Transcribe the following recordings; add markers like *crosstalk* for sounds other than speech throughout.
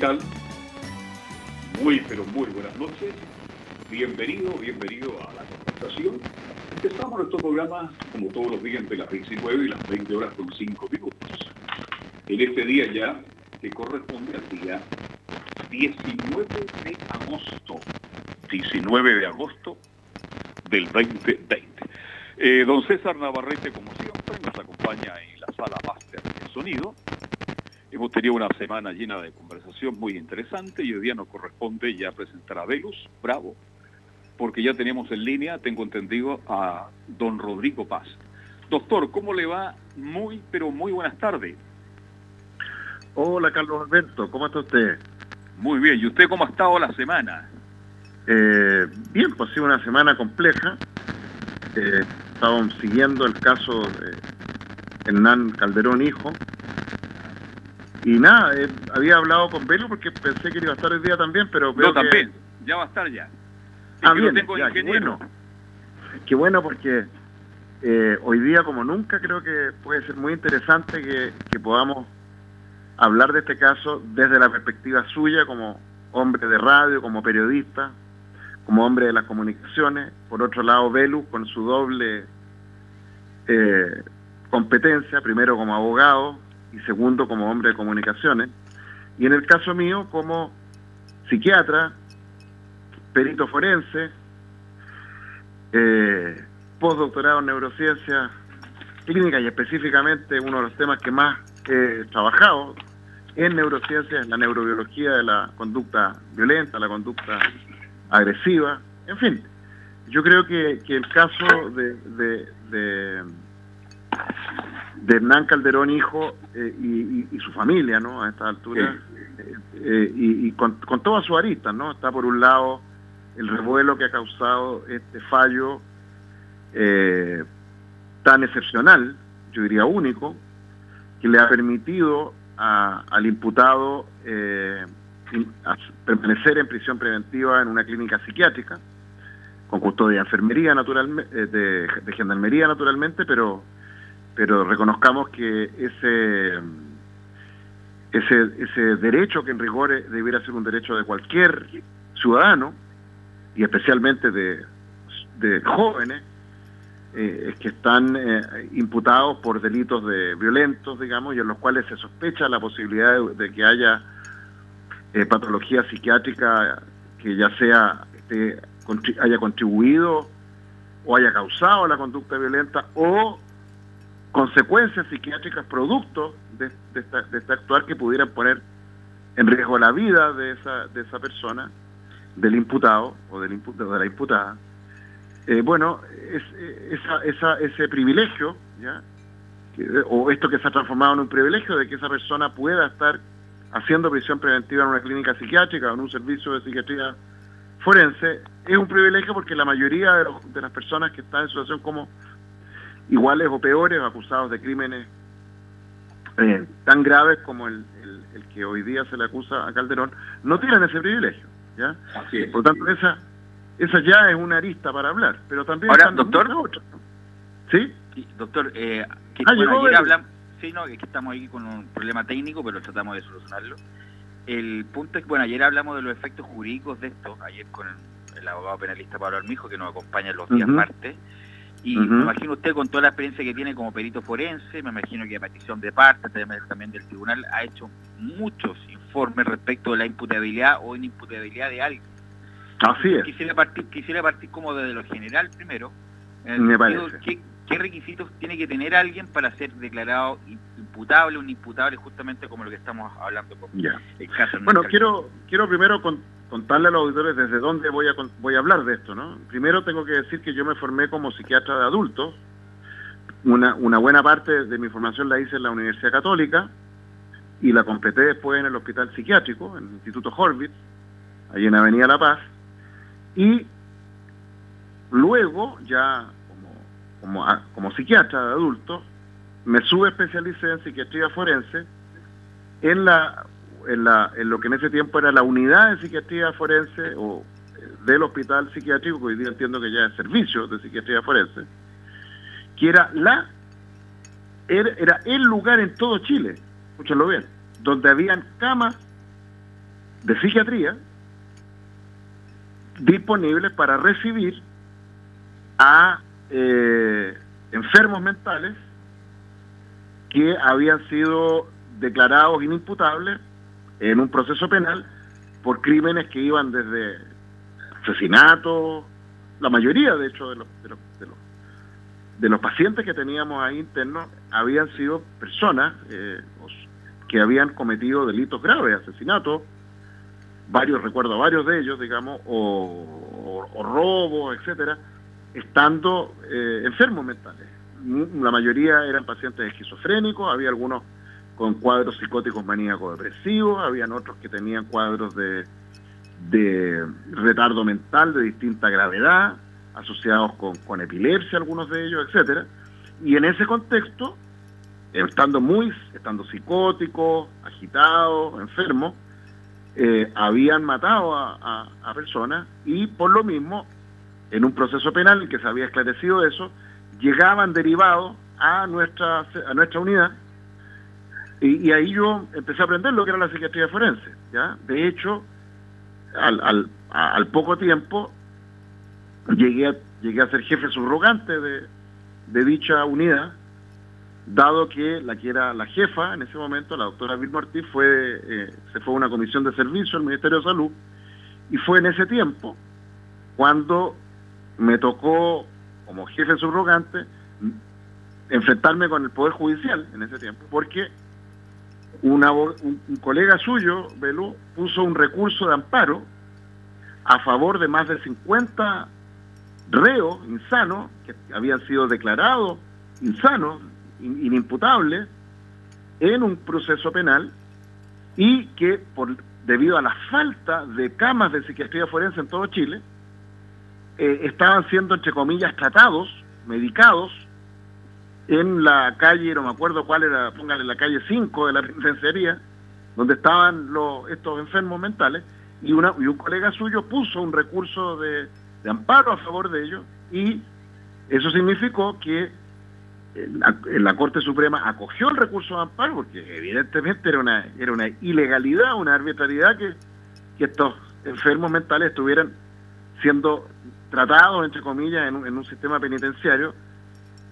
Tal? Muy, pero muy buenas noches. Bienvenido, bienvenido a la conversación. Empezamos nuestro programa, como todos los días, entre las 19 y las 20 horas con 5 minutos. En este día ya, que corresponde al día 19 de agosto. 19 de agosto del 2020. Eh, don César Navarrete, como siempre, nos acompaña en la sala máster de sonido. Hemos tenido una semana llena de conversación muy interesante y hoy día nos corresponde ya presentar a Velus, bravo, porque ya tenemos en línea, tengo entendido, a don Rodrigo Paz. Doctor, ¿cómo le va? Muy, pero muy buenas tardes. Hola, Carlos Alberto, ¿cómo está usted? Muy bien, ¿y usted cómo ha estado la semana? Eh, bien, pues ha sido una semana compleja. Eh, estábamos siguiendo el caso de Hernán Calderón, hijo. Y nada, eh, había hablado con Velo porque pensé que iba a estar el día también, pero veo también, ya va a estar ya. Ah, bien, tengo ya, qué bueno. Qué bueno porque eh, hoy día como nunca creo que puede ser muy interesante que, que podamos hablar de este caso desde la perspectiva suya como hombre de radio, como periodista, como hombre de las comunicaciones. Por otro lado, Velus con su doble eh, competencia, primero como abogado y segundo como hombre de comunicaciones. Y en el caso mío, como psiquiatra, perito forense, eh, postdoctorado en neurociencia clínica y específicamente uno de los temas que más he trabajado en neurociencia es la neurobiología de la conducta violenta, la conducta agresiva, en fin. Yo creo que, el caso de, Hernán Calderón, hijo, eh, y, su familia, ¿no? A esta altura, eh, eh, y, con, con todas sus aristas, ¿no? Está por un lado el revuelo que ha causado este fallo tan excepcional, yo diría único, que le ha permitido al imputado eh, permanecer en prisión preventiva en una clínica psiquiátrica, con custodia de enfermería naturalmente, eh, de, gendarmería naturalmente, pero, pero reconozcamos que ese, ese, ese derecho que en rigor debiera ser un derecho de cualquier ciudadano, y especialmente de, de jóvenes, eh, que están eh, imputados por delitos de violentos, digamos, y en los cuales se sospecha la posibilidad de, que haya eh, patología psiquiátrica que ya sea haya contribuido o haya causado la conducta violenta o consecuencias psiquiátricas producto de, de, este actuar que pudieran poner en riesgo la vida de esa, de esa persona, del imputado o del imputado, de la imputada eh, bueno, es, esa, esa, ese privilegio, ¿ya? o esto que se ha transformado en un privilegio de que esa persona pueda estar haciendo prisión preventiva en una clínica psiquiátrica o en un servicio de psiquiatría forense, es un privilegio porque la mayoría de, de las personas que están en situación como iguales o peores, acusados de crímenes eh, tan graves como el, el, que hoy día se le acusa a Calderón, no tienen ese privilegio. ¿ya? Por lo tanto, esa, esa ya es una arista para hablar, pero también Ahora, doctor, ¿Sí? doctor, eh, que, ah, ayer hablamos, sí, no, es que estamos aquí con un problema técnico, pero tratamos de solucionarlo. El punto es que, bueno, ayer hablamos de los efectos jurídicos de esto, ayer con el, abogado penalista Pablo Armijo, que nos acompaña los días martes, y me imagino usted con toda la experiencia que tiene como perito forense, me imagino que a petición de parte, también del tribunal, ha hecho muchos informes respecto de la imputabilidad o inimputabilidad de alguien. Así es. Quisiera partir, quisiera partir como desde lo general primero. Me parece. ¿qué, requisitos tiene que tener alguien para ser declarado imputable o inimputable justamente como lo que estamos hablando con el caso? Bueno, quiero, quiero primero contarle a los auditores desde dónde voy a, voy a hablar de esto, ¿no? Primero tengo que decir que yo me formé como psiquiatra de adultos. Una, una buena parte de mi formación la hice en la Universidad Católica y la completé después en el Hospital Psiquiátrico, en el Instituto Horvitz, ahí en Avenida La Paz. Y luego, ya como, como, como psiquiatra de adultos, me subespecialicé en psiquiatría forense en la en, lo que en ese tiempo era la unidad de psiquiatría forense o eh, del hospital psiquiátrico, que hoy día entiendo que ya es servicio de psiquiatría forense, que era la era, el lugar en todo Chile, escúchenlo bien, donde habían camas de psiquiatría disponibles para recibir a eh, enfermos mentales que habían sido declarados inimputables en un proceso penal por crímenes que iban desde asesinato, la mayoría de hecho de los, de los, de los, pacientes que teníamos ahí internos habían sido personas eh, que habían cometido delitos graves, asesinatos, varios, recuerdo varios de ellos, digamos, o, robos, etcétera, estando eh, enfermos mentales. La mayoría eran pacientes esquizofrénicos, había algunos con cuadros psicóticos maníacos depresivos, habían otros que tenían cuadros de, de retardo mental de distinta gravedad, asociados con, con epilepsia, algunos de ellos, etcétera. Y en ese contexto, estando muy, estando psicóticos, agitados, enfermos, eh, habían matado a, a, personas y por lo mismo, en un proceso penal en que se había esclarecido eso, llegaban derivados a nuestra, a nuestra unidad y, ahí yo empecé a aprender lo que era la psiquiatría forense. ¿ya? De hecho, al, poco tiempo llegué a, llegué a ser jefe subrogante de, de dicha unidad, dado que la que era la jefa en ese momento, la doctora Vilma Ortiz, fue, eh, se fue a una comisión de servicio al Ministerio de Salud, y fue en ese tiempo cuando me tocó, como jefe subrogante, enfrentarme con el Poder Judicial en ese tiempo, porque un, colega suyo, Belú, puso un recurso de amparo a favor de más de 50 reos insanos que habían sido declarados insanos, inimputables, en un proceso penal y que por debido a la falta de camas de psiquiatría forense en todo Chile, eh, estaban siendo, entre comillas, tratados, medicados, en la calle, no me acuerdo cuál era, póngale la calle 5 de la penitenciaría, donde estaban los, estos enfermos mentales, y, una, y un colega suyo puso un recurso de, amparo a favor de ellos, y eso significó que la, la, Corte Suprema acogió el recurso de amparo, porque evidentemente era una, era una ilegalidad, una arbitrariedad que, que estos enfermos mentales estuvieran siendo tratados, entre comillas, en en un sistema penitenciario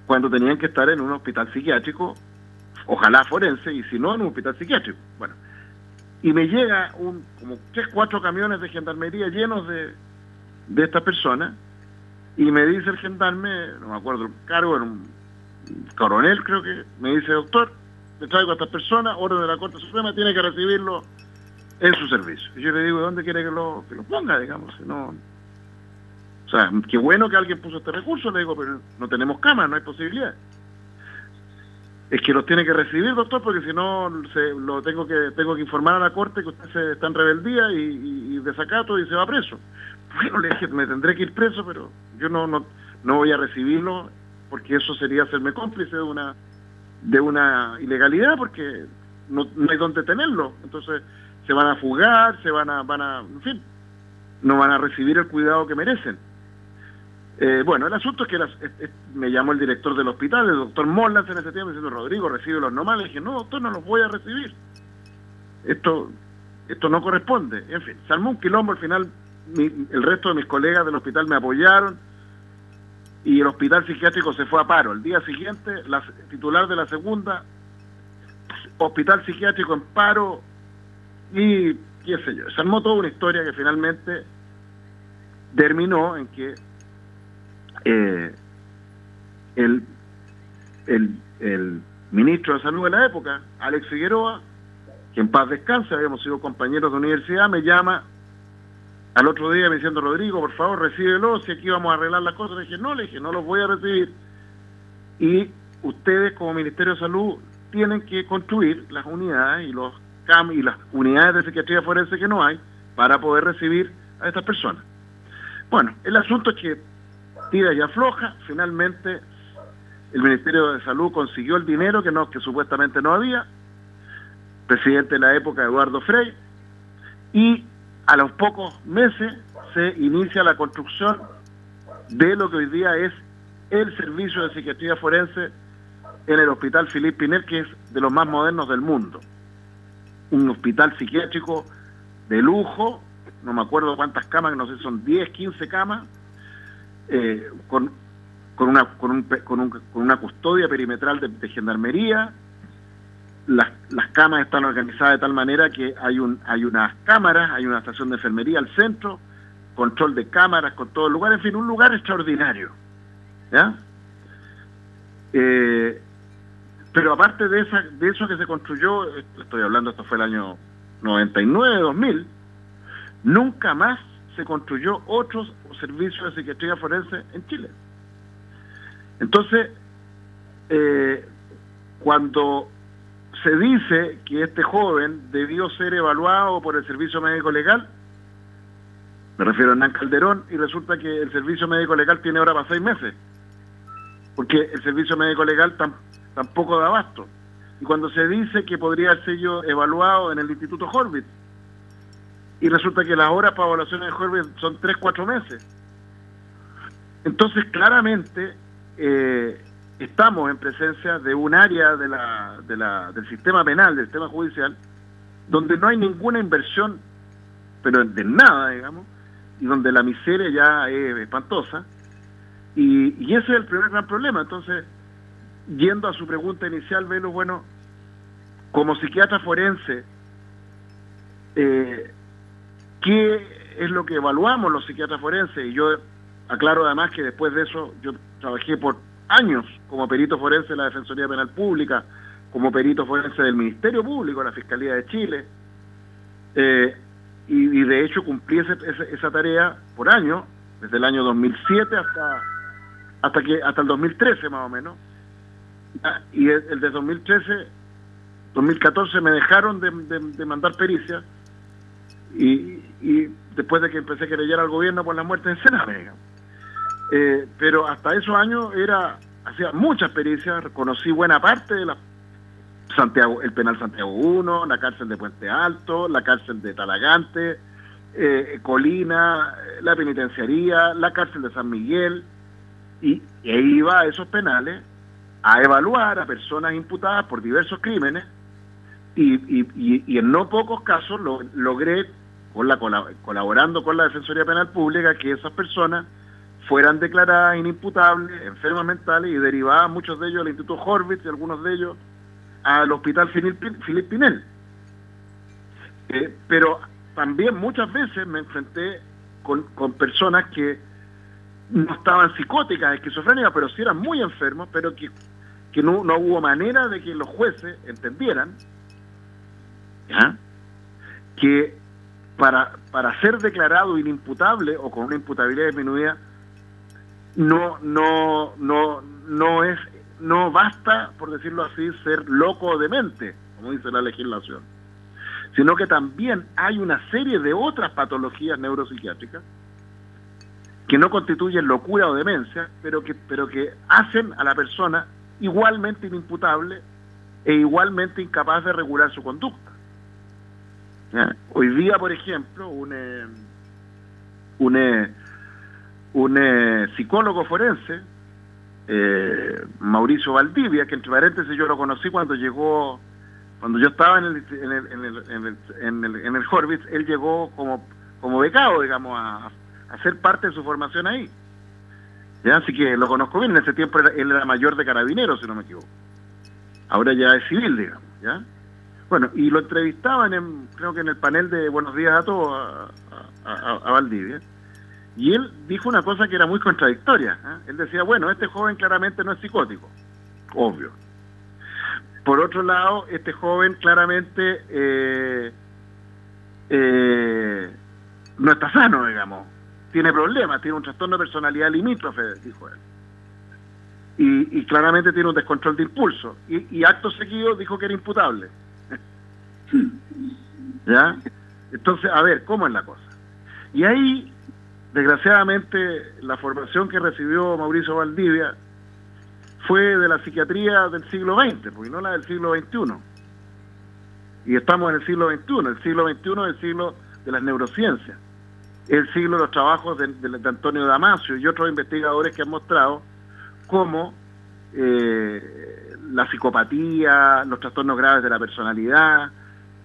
cuando tenían que estar en un hospital psiquiátrico, ojalá forense, y si no, en un hospital psiquiátrico. Bueno, y me llega un, como tres, cuatro camiones de gendarmería llenos de, de estas personas, y me dice el gendarme, no me acuerdo el cargo, era un coronel creo que, me dice, doctor, le traigo a estas personas, orden de la Corte Suprema, tiene que recibirlo en su servicio. Y yo le digo, ¿dónde quiere que lo, que lo ponga, digamos? Si no, o sea, qué bueno que alguien puso este recurso, le digo, pero no tenemos cama, no hay posibilidad. Es que los tiene que recibir, doctor, porque si no lo tengo que tengo que informar a la corte que usted se, está en rebeldía y, y, desacato y se va preso. Bueno, le dije, me tendré que ir preso, pero yo no, no, no voy a recibirlo porque eso sería hacerme cómplice de una de una ilegalidad porque no, no hay dónde tenerlo. Entonces se van a fugar, se van a, van a, en fin, no van a recibir el cuidado que merecen. Eh, bueno, el asunto es que me llamó el director del hospital, el doctor Mollas en ese tiempo, diciendo, Rodrigo, recibe los nomás. Le dije, no, doctor, no los voy a recibir. Esto esto no corresponde. En fin, se armó un quilombo, al final el resto de mis colegas del hospital me apoyaron y el hospital psiquiátrico se fue a paro. El día siguiente, la titular de la segunda, hospital psiquiátrico en paro y qué sé yo. Se toda una historia que finalmente terminó en que eh, el, el, ministro de Salud de la época, Alex Figueroa, que en paz descanse, habíamos sido compañeros de universidad, me llama al otro día me diciendo, Rodrigo, por favor, recíbelo, si aquí vamos a arreglar las cosas. Le dije, no, le dije, no los voy a recibir. Y ustedes como Ministerio de Salud tienen que construir las unidades y los CAM y las unidades de psiquiatría forense que no hay para poder recibir a estas personas. Bueno, el asunto es que tira y afloja, finalmente el Ministerio de Salud consiguió el dinero que no que supuestamente no había, presidente de la época Eduardo Frey, y a los pocos meses se inicia la construcción de lo que hoy día es el servicio de psiquiatría forense en el Hospital Philippe Pinel, que es de los más modernos del mundo. Un hospital psiquiátrico de lujo, no me acuerdo cuántas camas, no sé, son 10, 15 camas, eh, con, con, una, con, un, con, un, con, una custodia perimetral de, de gendarmería, las, las, camas están organizadas de tal manera que hay, un, hay unas cámaras, hay una estación de enfermería al centro, control de cámaras con todo el lugar, en fin, un lugar extraordinario. ¿ya? Eh, pero aparte de, esa, de eso que se construyó, estoy hablando, esto fue el año 99, 2000, nunca más se construyó otro servicio de psiquiatría forense en Chile. Entonces, eh, cuando se dice que este joven debió ser evaluado por el servicio médico legal, me refiero a Hernán Calderón, y resulta que el servicio médico legal tiene ahora para seis meses, porque el servicio médico legal tam, tampoco da abasto. Y cuando se dice que podría ser yo evaluado en el Instituto Horvitz, y resulta que las horas para evaluación de Horvitz son tres, cuatro meses. Entonces, claramente, eh, estamos en presencia de un área de del sistema penal, del sistema judicial, donde no hay ninguna inversión, pero de nada, digamos, y donde la miseria ya es espantosa. Y, y ese es el primer gran problema. Entonces, yendo a su pregunta inicial, Velo, bueno, como psiquiatra forense, eh, ¿qué es lo que evaluamos los psiquiatras forenses? Y yo aclaro además que después de eso yo trabajé por años como perito forense de la Defensoría Penal Pública, como perito forense del Ministerio Público, la Fiscalía de Chile, eh, y, de hecho cumplí ese, ese, esa tarea por año, desde el año 2007 hasta hasta que hasta el 2013 más o menos, y el, el de 2013, 2014 me dejaron de, de, de mandar pericia, y, y, después de que empecé a querellar al gobierno por la muerte de Sename. Eh, pero hasta esos años era hacía muchas pericias, conocí buena parte de la Santiago, el penal Santiago 1, la cárcel de Puente Alto, la cárcel de Talagante, eh, Colina, la penitenciaría, la cárcel de San Miguel, y, y iba a esos penales a evaluar a personas imputadas por diversos crímenes, y, y, y en no pocos casos lo, logré, colaborando con la Defensoría Penal Pública, que esas personas fueran declaradas inimputables, enfermas mentales y derivadas muchos de ellos al Instituto Horvitz y algunos de ellos al Hospital Philip Pinel. Eh, pero también muchas veces me enfrenté con, personas que no estaban psicóticas, esquizofrénicas, pero sí eran muy enfermos, pero que, que no, no hubo manera de que los jueces entendieran que para, para ser declarado inimputable o con una imputabilidad disminuida no, no, no, no es, no basta, por decirlo así, ser loco o demente, como dice la legislación, sino que también hay una serie de otras patologías neuropsiquiátricas que no constituyen locura o demencia, pero que, pero que hacen a la persona igualmente inimputable e igualmente incapaz de regular su conducta. Hoy día, por ejemplo, un, eh, un eh, un eh, psicólogo forense, eh, Mauricio Valdivia, que entre paréntesis yo lo conocí cuando llegó, cuando yo estaba en el, en el, en el, en el, en el, Horvitz, él llegó como, como becado, digamos, a, a ser parte de su formación ahí. ¿Ya? Así que lo conozco bien, en ese tiempo él era mayor de carabineros, si no me equivoco. Ahora ya es civil, digamos, ¿ya? Bueno, y lo entrevistaban, en, creo que en el panel de Buenos Días a Todos, a, a, Valdivia. Y él dijo una cosa que era muy contradictoria. ¿eh? Él decía, bueno, este joven claramente no es psicótico, obvio. Por otro lado, este joven claramente eh, eh, no está sano, digamos. Tiene problemas, tiene un trastorno de personalidad limítrofe, dijo él. Y, claramente tiene un descontrol de impulso. Y, acto seguido dijo que era imputable. ¿Ya? Entonces, a ver, ¿cómo es la cosa? Y ahí, desgraciadamente, la formación que recibió Mauricio Valdivia fue de la psiquiatría del siglo XX, porque no la del siglo XXI. Y estamos en el siglo XXI. El siglo XXI es el siglo de las neurociencias. El siglo de los trabajos de, Antonio Damasio y otros investigadores que han mostrado cómo eh, la psicopatía, los trastornos graves de la personalidad,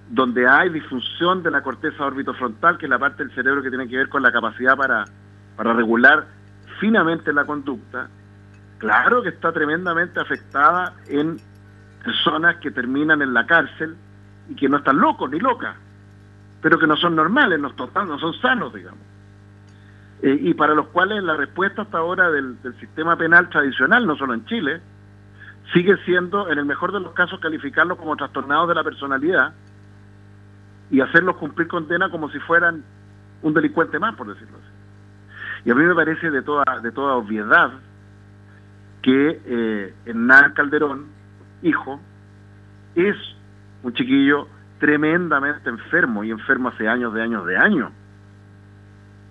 donde hay disfunción de la corteza orbitofrontal, que es la parte del cerebro que tiene que ver con la capacidad para, para regular finamente la conducta, claro que está tremendamente afectada en personas que terminan en la cárcel y que no están locos ni locas, pero que no son normales, no, no son sanos, digamos. Eh, y para los cuales la respuesta hasta ahora del, sistema penal tradicional, no solo en Chile, sigue siendo, en el mejor de los casos, calificarlos como trastornados de la personalidad y hacerlos cumplir condena como si fueran un delincuente más, por decirlo así. Y a mí me parece de toda, de toda obviedad que eh, Hernán Calderón, hijo, es un chiquillo tremendamente enfermo y enfermo hace años de años de años.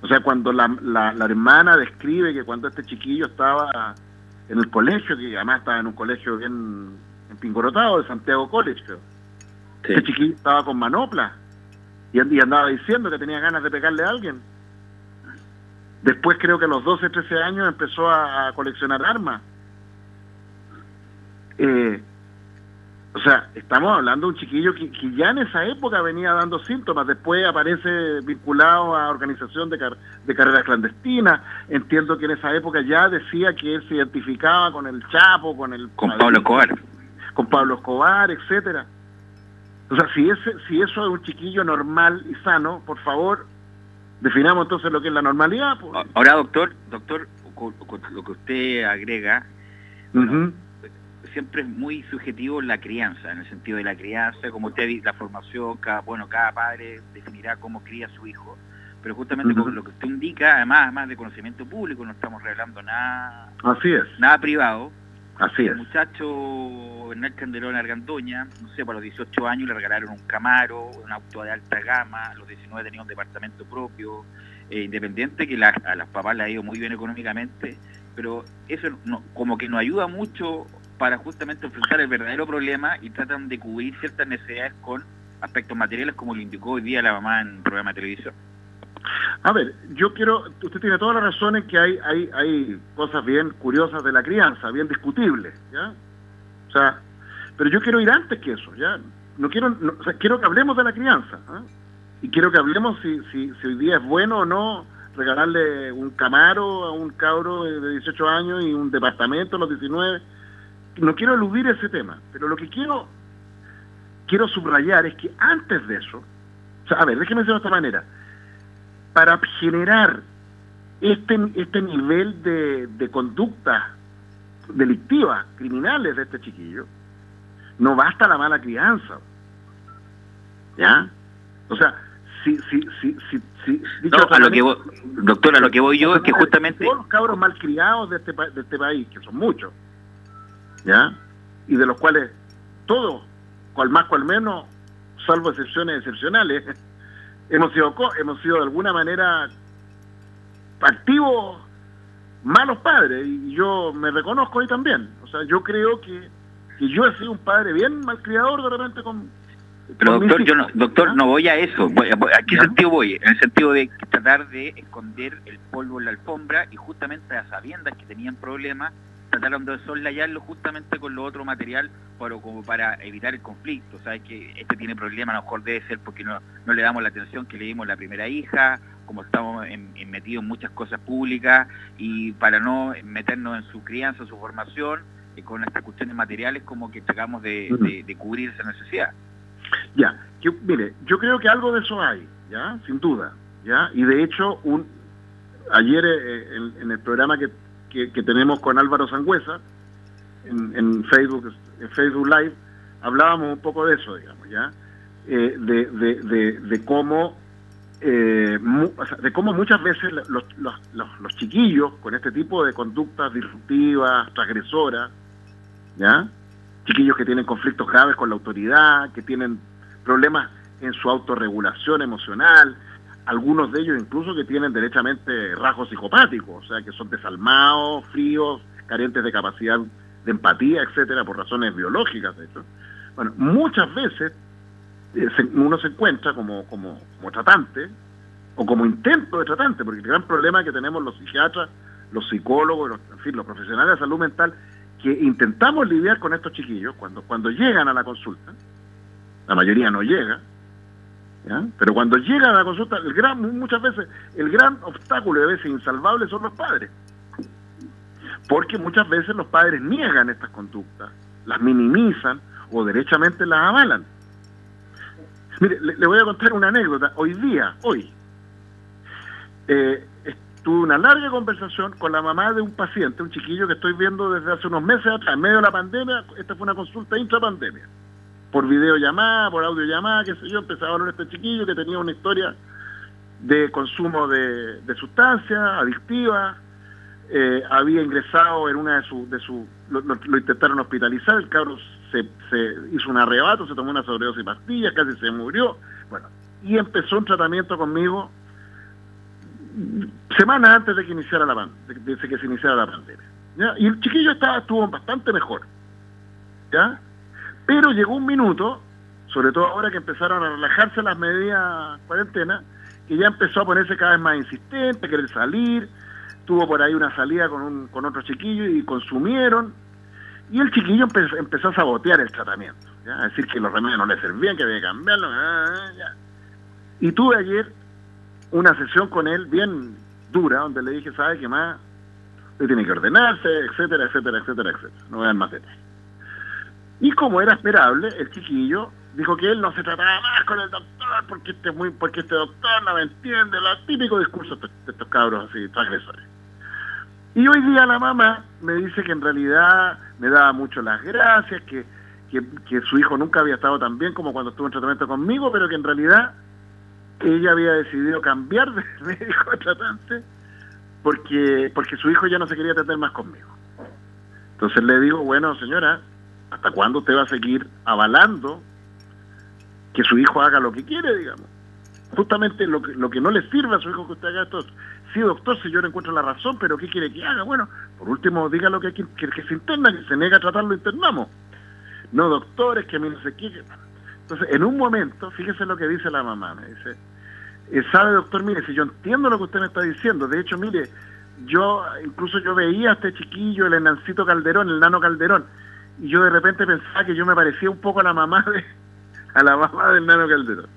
O sea, cuando la, la, hermana describe que cuando este chiquillo estaba en el colegio, que además estaba en un colegio bien empingorotado de Santiago College, este chiquillo estaba con manopla y, andaba diciendo que tenía ganas de pegarle a alguien. Después creo que a los 12, 13 años empezó a, coleccionar armas. Eh, o sea, estamos hablando de un chiquillo que, ya en esa época venía dando síntomas, después aparece vinculado a organización de, de carreras clandestinas, entiendo que en esa época ya decía que él se identificaba con el Chapo, con el... Con Pablo Escobar. Con Pablo Escobar, etcétera. O sea, si, ese, si eso es un chiquillo normal y sano, por favor, definamos entonces lo que es la normalidad. Pues. Ahora, doctor, doctor, lo que usted agrega, siempre es muy subjetivo la crianza, en el sentido de la crianza, como usted dice, la formación, cada, bueno, cada padre definirá cómo cría a su hijo. Pero justamente con lo que usted indica, además, además de conocimiento público, no estamos revelando nada, Así es. nada privado. Así. El muchacho Bernal Candelón Argandoña, no sé, para los 18 años le regalaron un Camaro, un auto de alta gama, a los 19 tenía un departamento propio, eh, independiente, que a las papás le ha ido muy bien económicamente, pero eso como que no ayuda mucho para justamente enfrentar el verdadero problema y tratan de cubrir ciertas necesidades con aspectos materiales como lo indicó hoy día la mamá en programa de televisión. A ver, yo quiero, usted tiene toda la razón en que hay, hay, hay cosas bien curiosas de la crianza, bien discutibles, ¿ya? O sea, pero yo quiero ir antes que eso, ¿ya? No quiero, o sea, quiero que hablemos de la crianza, ¿ah? y quiero que hablemos si, si, si hoy día es bueno o no regalarle un camaro a un cabro de 18 años y un departamento a los 19 no quiero eludir ese tema, pero lo que quiero quiero subrayar es que antes de eso, o sea, a ver, déjeme decirlo de esta manera, para generar este, este nivel de, de conducta delictiva, criminales de este chiquillo, no basta la mala crianza. ¿Ya? O sea, si, si, si, si, si a lo que doctor, a lo que voy yo es que justamente... Todos los cabros malcriados de este, de este país, que son muchos, ¿ya? Y de los cuales todos, cual más cual menos, salvo excepciones excepcionales, hemos sido hemos sido de alguna manera activos malos padres y yo me reconozco ahí también. O sea, yo creo que, que yo he sido un padre bien malcriador de repente con pero doctor, yo no, doctor, no voy a eso. ¿A qué sentido voy? En el sentido de tratar de esconder el polvo en la alfombra y justamente a sabiendas que tenían problemas, trataron de soslayarlo justamente con lo otro material para, como para evitar el conflicto. Sabes que este tiene problemas, a lo mejor debe ser porque no, no le damos la atención que le dimos a la primera hija, como estamos metidos en muchas cosas públicas y para no meternos en su crianza, su formación, y eh, con estas cuestiones materiales como que tratamos de, cubrir esa necesidad. Ya, mire, yo creo que algo de eso hay, ya, sin duda, ya, y de hecho un ayer eh, en el programa que que, tenemos con Álvaro Sangüesa en, Facebook, en Facebook Live, hablábamos un poco de eso, digamos, ¿ya? Eh, de, de, de, cómo eh, de cómo muchas veces los, los, los, chiquillos con este tipo de conductas disruptivas, transgresoras, ¿ya? chiquillos que tienen conflictos graves con la autoridad, que tienen problemas en su autorregulación emocional, algunos de ellos incluso que tienen derechamente rasgos psicopáticos, o sea, que son desalmados, fríos, carentes de capacidad de empatía, etcétera, por razones biológicas, de hecho. Bueno, muchas veces eh, uno se encuentra como, como, como tratante o como intento de tratante, porque el gran problema que tenemos los psiquiatras, los psicólogos, los, en fin, los profesionales de salud mental, que intentamos lidiar con estos chiquillos cuando, cuando llegan a la consulta, la mayoría no llega, pero cuando llegan a la consulta, el gran, muchas veces el gran obstáculo y a veces insalvable son los padres, porque muchas veces los padres niegan estas conductas, las minimizan o derechamente las avalan. Mire, le, voy a contar una anécdota. Hoy día, hoy, eh, tuve una larga conversación con la mamá de un paciente, un chiquillo que estoy viendo desde hace unos meses atrás, en medio de la pandemia. Esta fue una consulta intrapandemia. Por videollamada, por audiollamada, qué sé yo. Empezaba a hablar este chiquillo que tenía una historia de consumo de, sustancias adictivas. Eh, había ingresado en una de sus... Su, lo, intentaron hospitalizar, el cabro se, hizo un arrebato, se tomó una sobredosis de pastillas, casi se murió. Bueno, y empezó un tratamiento conmigo semanas antes de que iniciara la de, que se iniciara la pandemia. Y el chiquillo estaba, estuvo bastante mejor. ¿Ya? Pero llegó un minuto, sobre todo ahora que empezaron a relajarse las medidas cuarentena, que ya empezó a ponerse cada vez más insistente, querer salir, tuvo por ahí una salida con, un, con otro chiquillo y consumieron, y el chiquillo empezó, a sabotear el tratamiento, a decir que los remedios no le servían, que había que cambiarlo. Ah, ya. Y tuve ayer una sesión con él bien dura, donde le dije, ¿sabe qué más? Usted tiene que ordenarse, etcétera, etcétera, etcétera, etcétera. No vean más detalles. Y como era esperable, el chiquillo dijo que él no se trataba más con el doctor porque este, muy, porque este doctor no me entiende, los típicos discursos de estos cabros así, transgresores. Y hoy día la mamá me dice que en realidad me daba mucho las gracias, que, que, su hijo nunca había estado tan bien como cuando estuvo en tratamiento conmigo, pero que en realidad ella había decidido cambiar de *laughs* médico tratante porque, porque su hijo ya no se quería tratar más conmigo. Entonces le digo, bueno señora, ¿hasta cuándo usted va a seguir avalando que su hijo haga lo que quiere, digamos? Justamente lo que, lo que no le sirve a su hijo que usted haga esto sí, doctor, si yo no encuentro la razón, pero ¿qué quiere que haga? Bueno, por último, diga lo que, hay que, que, se interna, que se nega a tratarlo, internamos. No, doctor, es que a mí no sé qué. Entonces, en un momento, fíjese lo que dice la mamá, me dice, eh, sabe, doctor, mire, si yo entiendo lo que usted me está diciendo, de hecho, mire, yo, incluso yo veía a este chiquillo, el enancito Calderón, el nano Calderón, yo de repente pensaba que yo me parecía un poco a la mamá de, a la mamá del nano Calderón.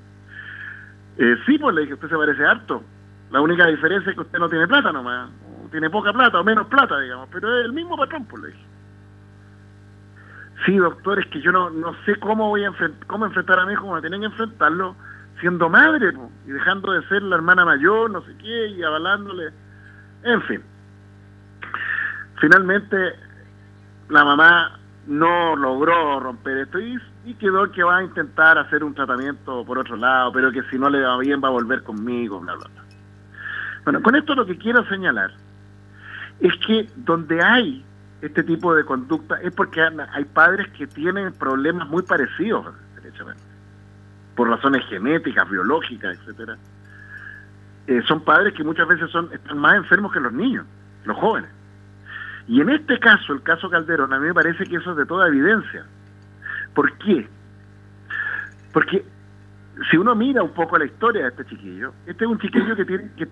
Eh, sí, pues le dije, usted se parece harto. La única diferencia es que usted no tiene plata nomás, tiene poca plata o menos plata, digamos, pero es el mismo patrón, pues le dije. Sí, doctor, es que yo no, no sé cómo voy a cómo enfrentar a mi hijo, como tienen que enfrentarlo siendo madre y dejando de ser la hermana mayor, no sé qué, y avalándole. En fin. Finalmente, la mamá no logró romper esto y, quedó que va a intentar hacer un tratamiento por otro lado, pero que si no le va bien va a volver conmigo, bla, bla, bla. Bueno, con esto lo que quiero señalar es que donde hay este tipo de conducta es porque hay padres que tienen problemas muy parecidos, por razones genéticas, biológicas, etcétera, eh, son padres que muchas veces son están más enfermos que los niños, los jóvenes. Y en este caso, el caso Calderón, a mí me parece que eso es de toda evidencia. ¿Por qué? Porque si uno mira un poco la historia de este chiquillo, este es un chiquillo que tiene que,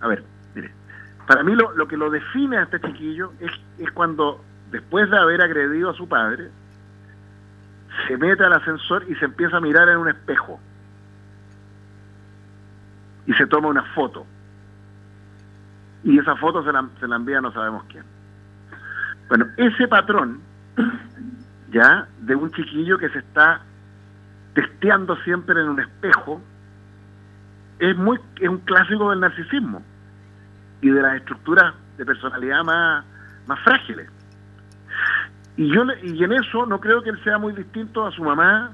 a ver, mire, para mí lo, lo que lo define a este chiquillo es, es cuando, después de haber agredido a su padre, se mete al ascensor y se empieza a mirar en un espejo. Y se toma una foto. Y esa foto se la, se la envía no sabemos quién. Bueno, ese patrón, *clears throat* ya, de un chiquillo que se está testeando siempre en un espejo, es muy es un clásico del narcisismo y de las estructuras de personalidad más, más frágiles. Y yo y en eso no creo que él sea muy distinto a su mamá,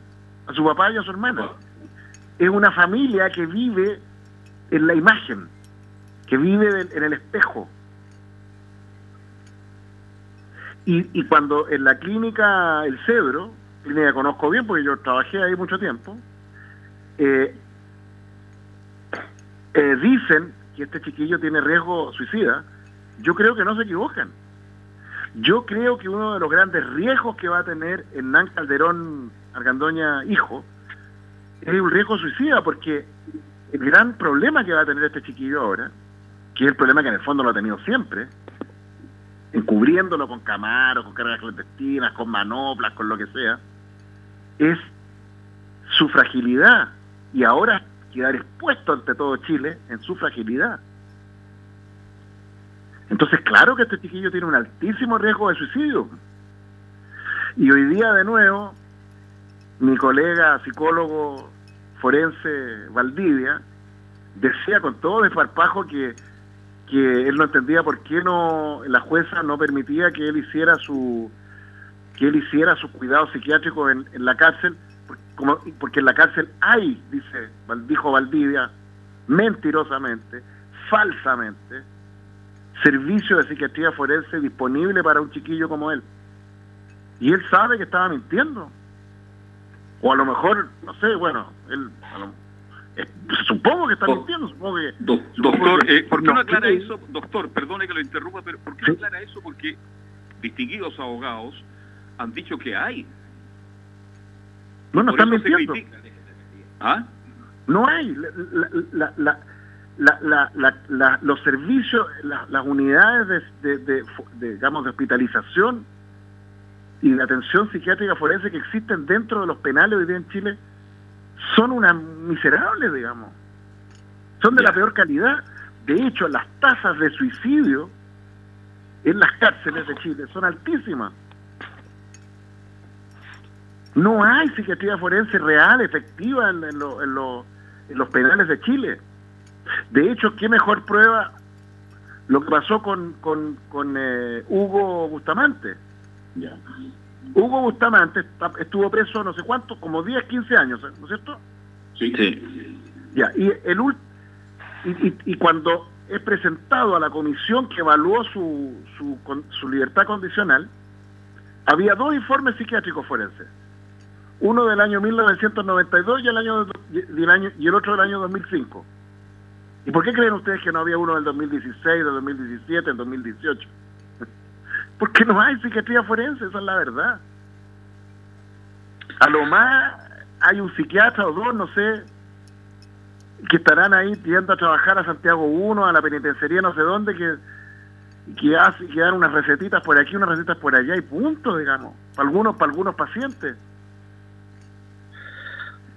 a su papá y a su hermana. Es una familia que vive en la imagen, que vive en el espejo. Y, y cuando en la clínica El Cedro, clínica que conozco bien porque yo trabajé ahí mucho tiempo, eh, eh, dicen que este chiquillo tiene riesgo suicida, yo creo que no se equivocan. Yo creo que uno de los grandes riesgos que va a tener Hernán Calderón Argandoña, hijo, es un riesgo suicida, porque el gran problema que va a tener este chiquillo ahora, que es el problema que en el fondo lo ha tenido siempre, encubriéndolo con camaros, con cargas clandestinas, con manoplas, con lo que sea, es su fragilidad y ahora quedar expuesto ante todo Chile en su fragilidad. Entonces, claro que este chiquillo tiene un altísimo riesgo de suicidio. Y hoy día, de nuevo, mi colega psicólogo forense Valdivia decía con todo desparpajo que, que él no entendía por qué no la jueza no permitía que él hiciera su que él hiciera su cuidado psiquiátrico en, la cárcel porque en la cárcel hay dice dijo Valdivia mentirosamente falsamente servicio de psiquiatría forense disponible para un chiquillo como él. Y él sabe que estaba mintiendo. O a lo mejor, no sé, bueno, él eh, supongo que está mintiendo, supongo que... doctor, eh, ¿por qué no, aclara eso? Doctor, perdone que lo interrumpa, pero ¿por qué no aclara eso? Porque distinguidos abogados han dicho que hay. No, no están mintiendo. ¿Ah? No hay. la, la la, la, la, los servicios, las unidades de, de, digamos, de hospitalización y de atención psiquiátrica forense que existen dentro de los penales hoy día en Chile son unas miserables, digamos. Son de la peor calidad. De hecho, las tasas de suicidio en las cárceles de Chile son altísimas. No hay psiquiatría forense real, efectiva en, en los penales de Chile. De hecho, ¿qué mejor prueba lo que pasó con, con, con eh, Hugo Bustamante? Hugo Bustamante estuvo preso no sé cuánto, como 10, 15 años, ¿no es cierto? Sí. sí. Ya, y, el, y, y, cuando es presentado a la comisión que evaluó su, su, su libertad condicional, había dos informes psiquiátricos forenses. Uno del año 1992 y el, año, del año, y el otro del año 2005. ¿Y por qué creen ustedes que no había uno del 2016, del 2017, del 2018? Porque no hay psiquiatría forense, esa es la verdad. A lo más hay un psiquiatra o dos, no sé, que estarán ahí yendo a trabajar a Santiago 1, a la penitenciaría no sé dónde, que, que, hace, que dan unas recetitas por aquí, unas recetas por allá y punto, digamos, para algunos, para algunos pacientes.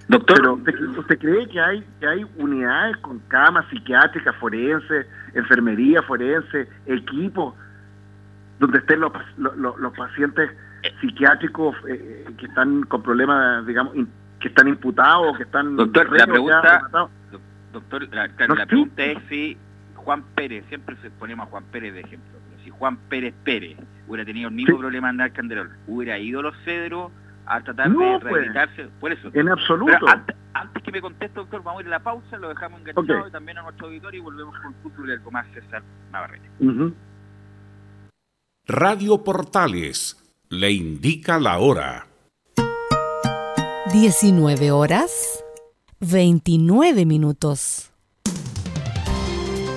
Doctor, ¿usted, cree que hay que hay unidades con camas psiquiátricas, forense, enfermería forense, equipos donde estén los, los, pacientes psiquiátricos eh, que están con problemas, digamos, que están imputados, que están... Doctor, la pregunta, doctor, la, pregunta es si Juan Pérez, siempre se ponemos a Juan Pérez de ejemplo, pero si Juan Pérez Pérez hubiera tenido el mismo problema en Candelón, hubiera ido a los cedros a tratar de pues. rehabilitarse. por eso. En absoluto. antes, que me conteste, doctor, vamos a ir a la pausa, lo dejamos enganchado y también a nuestro auditorio y volvemos con el futuro y algo más César Navarrete. Radio Portales le indica la hora. 19 horas 29 minutos.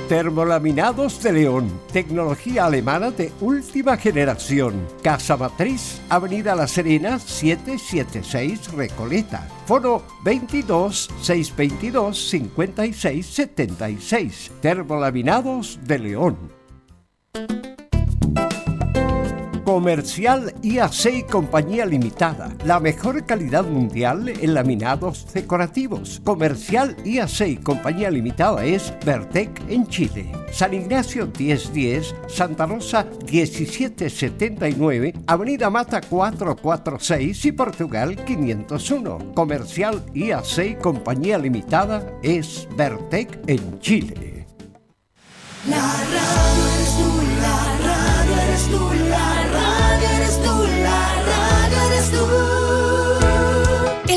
Termolaminados de León, tecnología alemana de última generación. Casa Matriz, Avenida La Serena, 776 Recoleta. Foro 22 622 5676. Termolaminados de León. Comercial IAC y Compañía Limitada. La mejor calidad mundial en laminados decorativos. Comercial IAC y Compañía Limitada es Vertec en Chile. San Ignacio 1010, Santa Rosa 1779, Avenida Mata 446 y Portugal 501. Comercial IAC y Compañía Limitada es Vertec en Chile. La radio es la radio eres tú,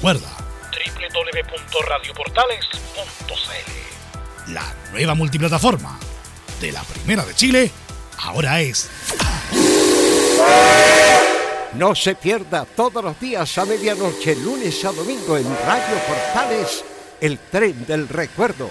Recuerda www.radioportales.cl La nueva multiplataforma de la Primera de Chile ahora es No se pierda todos los días a medianoche, lunes a domingo en Radio Portales, el tren del recuerdo.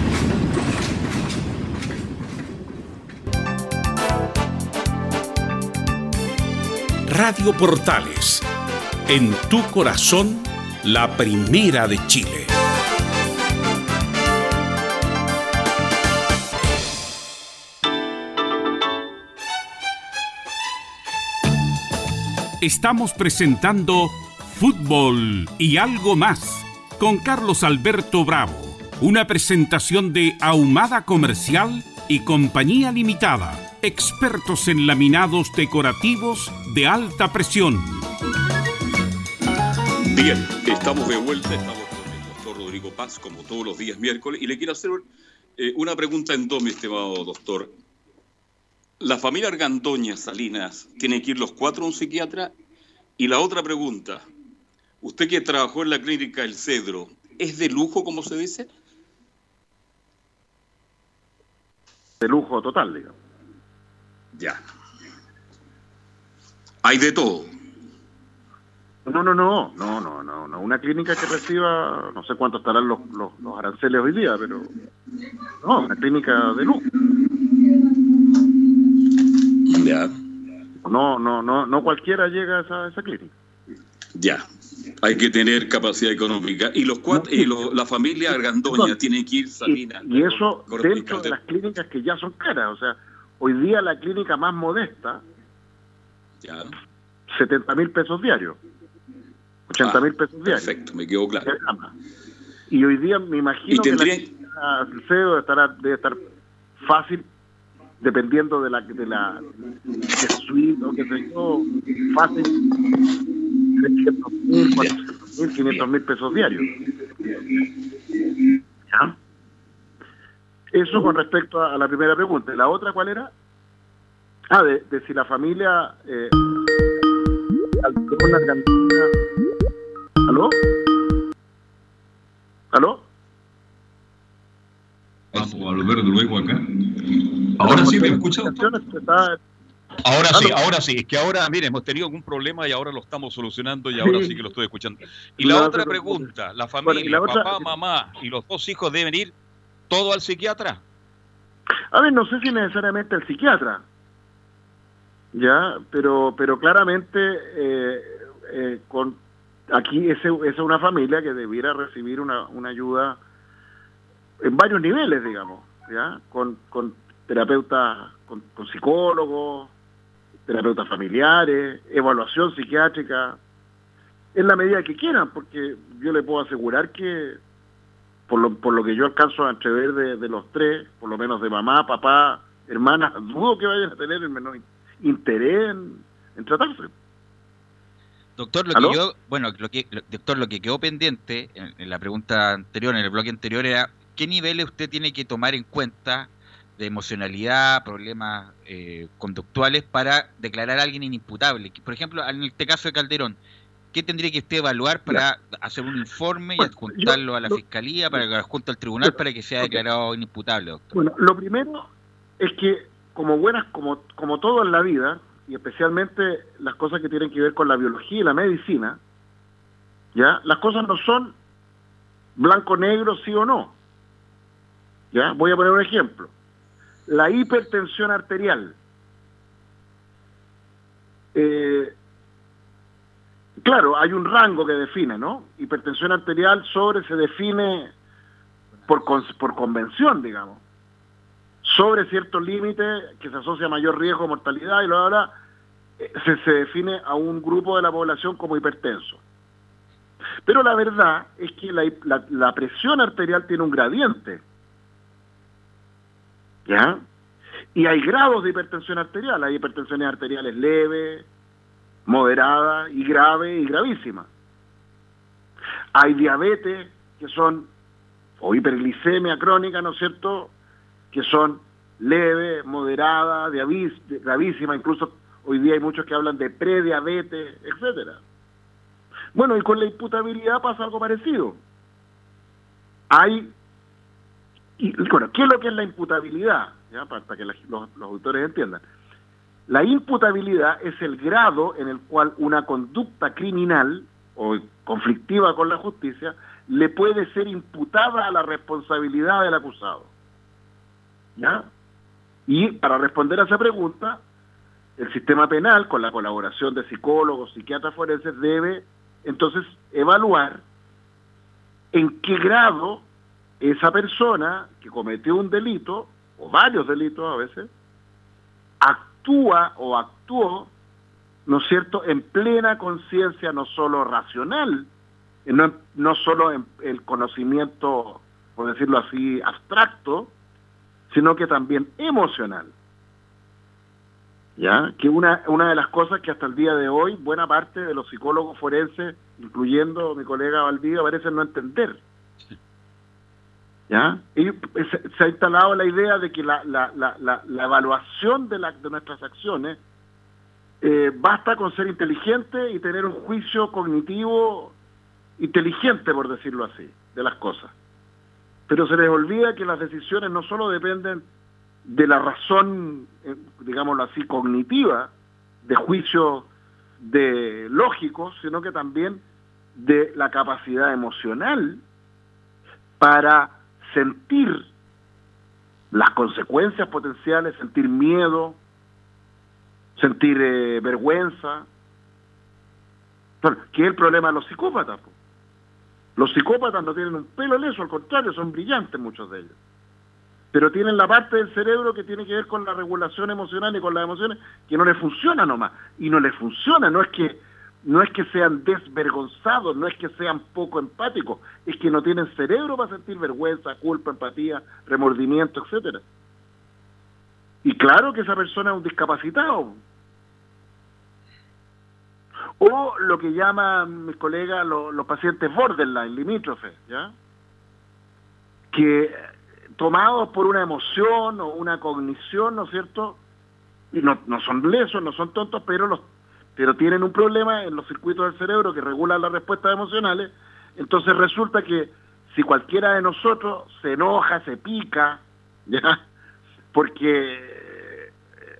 Radio Portales, en tu corazón, la primera de Chile. Estamos presentando Fútbol y algo más con Carlos Alberto Bravo, una presentación de Ahumada Comercial y Compañía Limitada, expertos en laminados decorativos de alta presión. Bien, estamos de vuelta, estamos con el doctor Rodrigo Paz, como todos los días miércoles, y le quiero hacer eh, una pregunta en dos, mi estimado doctor. La familia Argandoña Salinas tiene que ir los cuatro a un psiquiatra. Y la otra pregunta, usted que trabajó en la clínica El Cedro, ¿es de lujo, como se dice? De lujo total, digamos. Ya. Hay de todo. No, no, no, no, no, no, no. Una clínica que reciba, no sé cuánto estarán los, los, los aranceles hoy día, pero no, una clínica de lujo. Ya. No, no, no, no cualquiera llega a esa, a esa clínica. Ya. Hay que tener capacidad económica. Y los cuatro, y los- la familia Argandoña tiene que ir Y, Salinas. y eso con dentro de las clínicas que ya son caras. O sea, hoy día la clínica más modesta, Ya. 70 mil pesos diarios. 80 mil pesos diarios. Perfecto, me quedó claro. Y hoy día me Y imagino que tendría- la clínica Salcedo estará, debe estar fácil, dependiendo de la de la de suite o qué sé yo, fácil 300 mil, 400 mil, 500 mil pesos diarios. ¿Ya? Eso con respecto a, a la primera pregunta. ¿Y ¿La otra cuál era? Ah, de, de si la familia... Eh, ¿Aló? ¿Aló? Vamos a volver luego acá. Ahora sí me escucha, doctor. Está- Ahora Ah, sí, ahora sí. Es que ahora, mire, hemos tenido algún problema y ahora lo estamos solucionando y ahora Sí. sí que lo estoy escuchando. Y la otra pregunta, ¿la familia, y la otra- papá, mamá y los dos hijos deben ir todo al psiquiatra? A ver, no sé si necesariamente el psiquiatra, ya, pero pero claramente eh, eh, aquí es una familia que debiera recibir una, una ayuda en varios niveles, digamos, ya, con, con terapeutas, con, con psicólogos, terapeutas familiares, evaluación psiquiátrica, en la medida que quieran, porque yo le puedo asegurar que por lo, por lo que yo alcanzo a entrever de, de los tres, por lo menos de mamá, papá, hermana, dudo que vayan a tener el menor in- interés en, en tratarse. Doctor, lo ¿Aló? que yo, bueno, lo que, lo- doctor, lo que quedó pendiente en, en la pregunta anterior, en el bloque anterior, era qué niveles usted tiene que tomar en cuenta de emocionalidad, problemas eh, conductuales para declarar a alguien inimputable. Por ejemplo, en este caso de Calderón, ¿qué tendría que usted evaluar para hacer un informe y adjuntarlo a la fiscalía, para que adjunte al tribunal para que sea declarado inimputable, doctor? Bueno, lo primero es que como buenas, como, como todo en la vida, y especialmente las cosas que tienen que ver con la biología y la medicina, ¿ya? Las cosas no son blanco-negro, sí o no. ¿Ya? Voy a poner un ejemplo. La hipertensión arterial. Eh, claro, hay un rango que define, ¿no? Hipertensión arterial sobre se define por, por convención, digamos. Sobre cierto límite que se asocia a mayor riesgo de mortalidad y lo ahora eh, se, se define a un grupo de la población como hipertenso. Pero la verdad es que la, presión arterial tiene un gradiente. ¿Ya? Y hay grados de hipertensión arterial. Hay hipertensiones arteriales leve, moderada y grave y gravísima. Hay diabetes que son, o hiperglicemia crónica, ¿no es cierto?, que son leve, moderada, gravísima, incluso hoy día hay muchos que hablan de prediabetes, etcétera. Bueno, y con la imputabilidad pasa algo parecido. Hay, bueno, ¿qué es lo que es la imputabilidad? Para, que los, los autores entiendan. La imputabilidad es el grado en el cual una conducta criminal o conflictiva con la justicia le puede ser imputada a la responsabilidad del acusado. Y para responder a esa pregunta, el sistema penal, con la colaboración de psicólogos, psiquiatras forenses, debe entonces evaluar en qué grado esa persona que cometió un delito, o varios delitos a veces, actúa o actuó, ¿no es cierto?, en plena conciencia no solo racional, no, no solo en el conocimiento, por decirlo así, abstracto, sino que también emocional. ¿ya? que una, una de las cosas que hasta el día de hoy buena parte de los psicólogos forenses, incluyendo mi colega Valdivia, parecen no entender. ¿Ya? Y se, ha instalado la idea de que la, la, la, la evaluación de, de nuestras acciones eh, basta con ser inteligente y tener un juicio cognitivo inteligente, por decirlo así, de las cosas. Pero se les olvida que las decisiones no solo dependen de la razón, eh, digámoslo así, cognitiva, de juicio de lógico, sino que también de la capacidad emocional para sentir las consecuencias potenciales, sentir miedo, sentir eh, vergüenza. Bueno, ¿Qué es el problema de los psicópatas? Los psicópatas no tienen un pelo leso, al contrario, son brillantes muchos de ellos pero tienen la parte del cerebro que tiene que ver con la regulación emocional y con las emociones que no les funciona nomás y no les funciona no es que no es que sean desvergonzados no es que sean poco empáticos es que no tienen cerebro para sentir vergüenza culpa empatía remordimiento etcétera. Y claro que esa persona es un discapacitado. O lo que llaman mis colegas los, los pacientes borderline limítrofes ya que tomados por una emoción o una cognición, ¿no es cierto? Y no, no son lesos, no son tontos, pero los pero tienen un problema en los circuitos del cerebro que regulan las respuestas emocionales, entonces resulta que si cualquiera de nosotros se enoja, se pica, *laughs* ¿ya? porque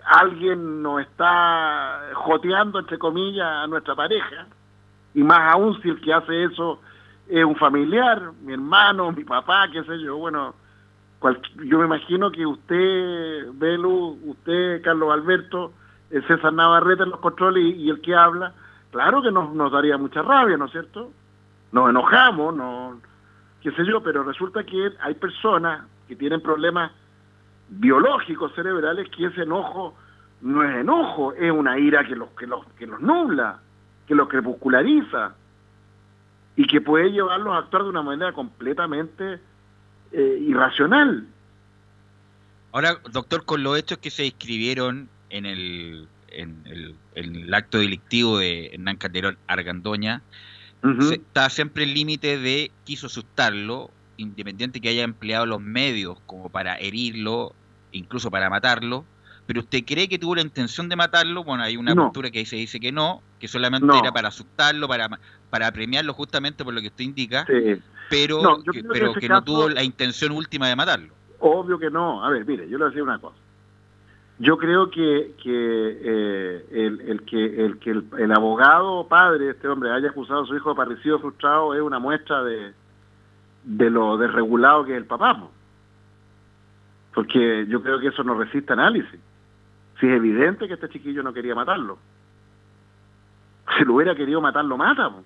alguien nos está joteando, entre comillas, a nuestra pareja, y más aún si el que hace eso es un familiar, mi hermano, mi papá, qué sé yo, bueno, yo me imagino que usted, Belu, usted, Carlos Alberto, eh, César Navarrete en los controles y, el que habla, claro que nos, nos daría mucha rabia, ¿no es cierto? Nos enojamos, no, qué sé yo, pero resulta que hay personas que tienen problemas biológicos cerebrales que ese enojo no es enojo, es una ira que los, que los, que los nubla, que los crepusculariza y que puede llevarlos a actuar de una manera completamente eh, irracional. Ahora, doctor, con los hechos que se inscribieron en el, en el, el acto delictivo de Hernán Calderón Argandoña, está siempre el límite de quiso asustarlo, independiente que haya empleado los medios como para herirlo, incluso para matarlo, pero usted cree que tuvo la intención de matarlo, bueno, hay una No. postura que se dice que no, que solamente No. era para asustarlo, para, para premiarlo justamente por lo que usted indica, Sí. pero, No, que, pero que no tuvo la intención última de matarlo. Obvio que no. A ver, mire, yo le voy a decir una cosa. Yo creo que, que eh, el, el que, el, que el, el abogado padre de este hombre haya acusado a su hijo de parricidio frustrado es una muestra de, de lo desregulado que es el papá. po. Porque yo creo que eso no resiste análisis. Si es evidente que este chiquillo no quería matarlo. Si lo hubiera querido matar, lo mata. po.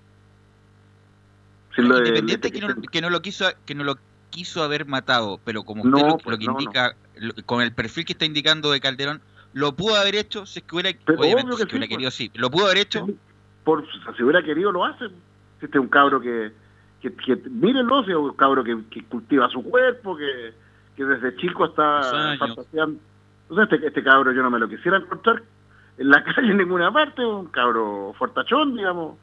Si lo- Independiente el- que no, que no lo quiso que no lo quiso haber matado, pero como No, usted lo, pues, lo que no, no. indica, lo- con el perfil que está indicando de Calderón, lo pudo haber hecho si es que hubiera, obviamente si hubiera querido, sí, lo pudo haber hecho, por si hubiera querido lo hace. Si este es un cabro que, que, que mírenlo si es un cabro que, que cultiva su cuerpo que, que desde chico está fantaseando. Entonces, este, este cabro yo no me lo quisiera encontrar en la *laughs* calle en ninguna parte un cabro fortachón digamos.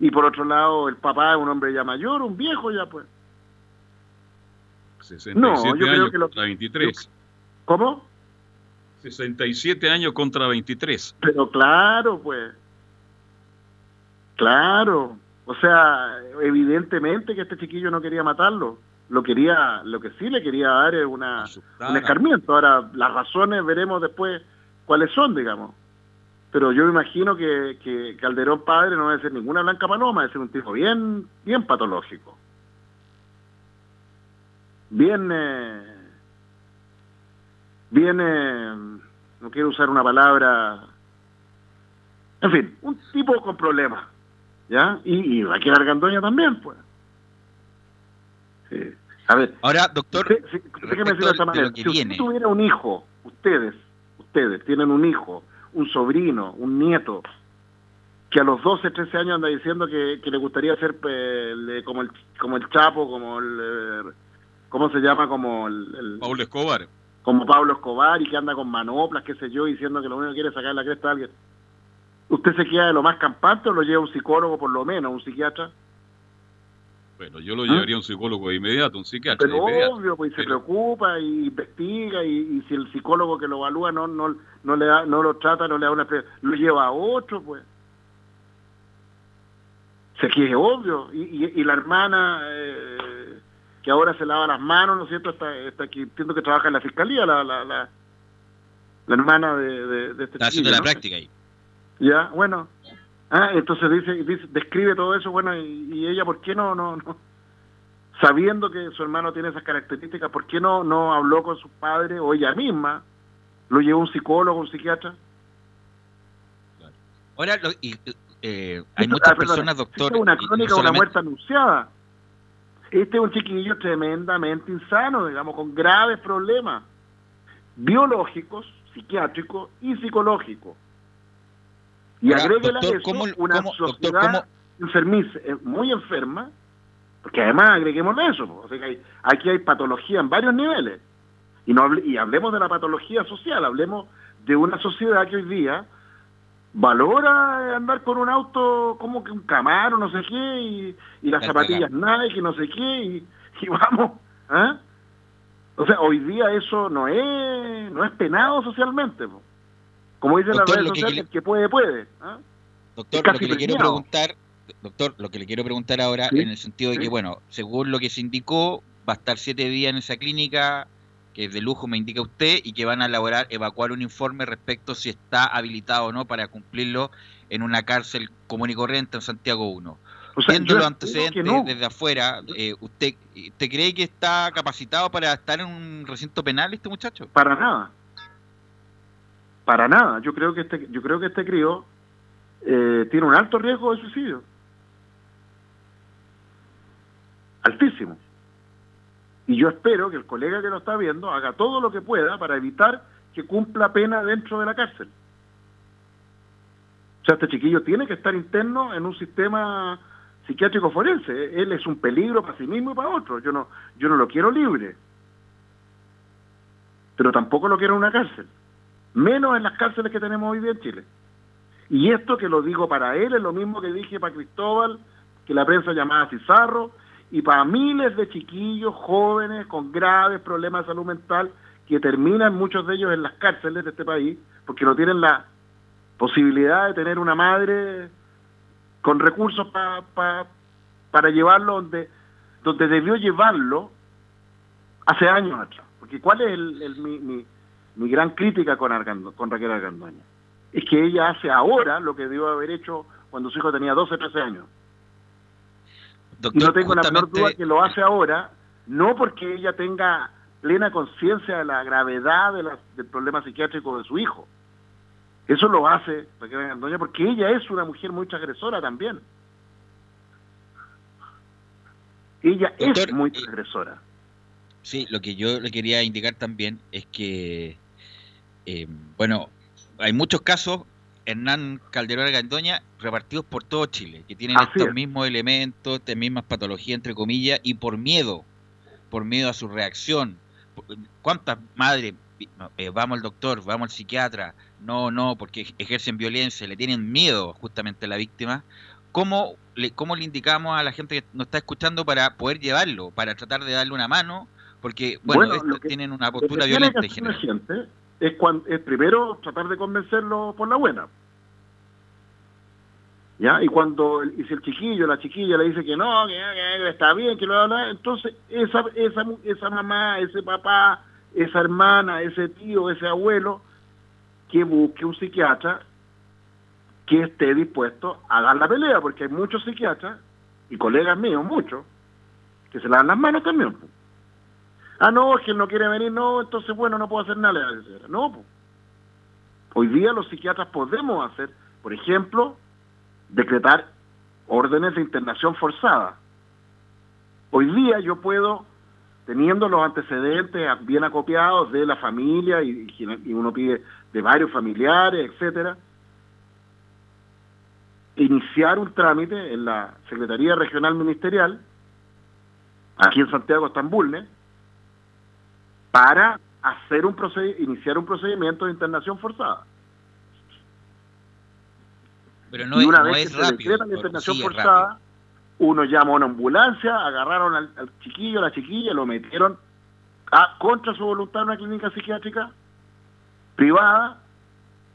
Y por otro lado el papá es un hombre ya mayor un viejo ya pues 67 No, yo creo años que lo- contra 23. ¿cómo? 67 años contra 23. Pero claro, pues. Claro. O sea, evidentemente que este chiquillo no quería matarlo. Lo quería, lo que sí le quería dar es una, Asustada. un escarmiento. Ahora, las razones veremos después cuáles son, digamos. Pero yo me imagino que, que Calderón padre no debe ser ninguna blanca paloma, debe ser un tipo bien, bien patológico. Bien, eh, bien, eh, no quiero usar una palabra, en fin, un tipo con problemas, ¿ya? Y, y Raquel Argandoña también, pues. Sí. A ver, Ahora, doctor, sí, de esta manera. que Si usted viene. tuviera un hijo, ustedes, ustedes tienen un hijo, un sobrino, un nieto, que a los 12, 13 años anda diciendo que, que le gustaría ser eh, como el como el Chapo, como el eh, ¿cómo se llama? como el, el- Pablo Escobar. como Pablo Escobar y que anda con manoplas, qué sé yo, diciendo que lo único que quiere es sacar la cresta a alguien. ¿Usted se queda de lo más campante o lo lleva un psicólogo por lo menos, un psiquiatra? Bueno, yo lo ¿Ah? llevaría a un psicólogo de inmediato, un psiquiatra de Pero inmediato. obvio, pues se preocupa y investiga y, y si el psicólogo que lo evalúa no no no le da, no lo trata, no le da una lo lleva a otro, pues. Se que es obvio y, y, y la hermana eh, que ahora se lava las manos, ¿no es cierto? Está, está aquí, entiendo que trabaja en la fiscalía, la la, la, la hermana de, de, de este está haciendo la ¿no? práctica ahí. Ya, bueno. Ah, entonces dice, dice, describe todo eso, bueno, y, y ella, ¿por qué no, no, no? Sabiendo que su hermano tiene esas características, ¿por qué no, no habló con su padre o ella misma? ¿Lo llevó un psicólogo, un psiquiatra? Ahora, lo- y, eh, hay muchas ah, personas, doctor, es una crónica de muerte anunciada. Este es un chiquillo tremendamente insano, digamos, con graves problemas biológicos, psiquiátricos y psicológicos. Y Ahora, agréguele a doctor, eso ¿cómo- una cómo- doctor, sociedad cómo- enfermiza, eh, muy enferma, porque además agreguemos eso, o sea que hay- aquí hay patología en varios niveles. Y, no hable- y hablemos de la patología social, hablemos de una sociedad que hoy día valora andar con un auto como que un Camaro, no sé qué, y, y las La zapatillas Nike, no sé qué, y, *laughs* y vamos, ¿ah? O sea, hoy día eso no es no es penado socialmente, po. Como dicen las Doctor, redes lo que sociales, el que puede, puede. ¿ah? Doctor, lo que le quiero preguntar, doctor, lo que le quiero preguntar ahora, Sí, en el sentido de sí. que, bueno, según lo que se indicó, va a estar siete días en esa clínica, que es de lujo, me indica usted, y que van a elaborar, evacuar un informe respecto si está habilitado o no para cumplirlo en una cárcel común y corriente en Santiago 1. O sea, Viendo los antecedentes no. desde afuera, eh, ¿usted, ¿usted cree que está capacitado para estar en un recinto penal este muchacho? Para nada. Para nada. Yo creo que este, yo creo que este crío eh, tiene un alto riesgo de suicidio. Altísimo. Y yo espero que el colega que lo está viendo haga todo lo que pueda para evitar que cumpla pena dentro de la cárcel. O sea, este chiquillo tiene que estar interno en un sistema psiquiátrico forense. Él es un peligro para sí mismo y para otros. Yo no, yo no lo quiero libre. Pero tampoco lo quiero en una cárcel. Menos en las cárceles que tenemos hoy día en Chile. Y esto que lo digo para él es lo mismo que dije para Cristóbal, que la prensa llamaba Cizarro, y para miles de chiquillos jóvenes con graves problemas de salud mental que terminan muchos de ellos en las cárceles de este país porque no tienen la posibilidad de tener una madre con recursos para llevarlo donde, donde debió llevarlo hace años atrás. Porque cuál es mi, gran crítica con, con Raquel Argandoña. Es que ella hace ahora lo que debió haber hecho cuando su hijo tenía 12, 13 años. No tengo la menor duda que lo hace ahora, no porque ella tenga plena conciencia de la gravedad del problema psiquiátrico de su hijo. Eso lo hace Raquel porque ella es una mujer muy transgresora también. Ella es muy transgresora. Sí, lo que yo le quería indicar también es que, eh, bueno, hay muchos casos, Hernán Calderón Argandoña, repartidos por todo Chile, que tienen estos mismos elementos, estas mismas patologías, entre comillas, y por miedo, por miedo a su reacción. ¿Cuántas madres eh, vamos al doctor, vamos al psiquiatra? No, no, porque ejercen violencia, le tienen miedo justamente a la víctima. ¿Cómo le, ¿Cómo le indicamos a la gente que nos está escuchando para poder llevarlo, para tratar de darle una mano? Porque, bueno, tienen una postura violenta en general. Es, cuando, es primero tratar de convencerlo por la buena. ¿Ya? Y cuando y si el chiquillo, la chiquilla le dice que no, que, está bien, que lo habla, entonces esa, esa, esa mamá, ese papá, esa hermana, ese tío, ese abuelo, que busque un psiquiatra que esté dispuesto a dar la pelea, porque hay muchos psiquiatras y colegas míos, muchos, que se le dan las manos también. Ah, no, es que no quiere venir, no, entonces bueno, no puedo hacer nada. No, hoy día los psiquiatras podemos hacer, por ejemplo, decretar órdenes de internación forzada. Hoy día yo puedo, teniendo los antecedentes bien acopiados de la familia y, uno pide de varios familiares, etcétera, iniciar un trámite en la Secretaría Regional Ministerial, aquí en Santiago, Estambul, para hacer un iniciar un procedimiento de internación forzada. Pero no y una vez que se decreta la internación forzada, uno llama a una ambulancia, agarraron al, chiquillo, a la chiquilla, lo metieron a, contra su voluntad en una clínica psiquiátrica privada,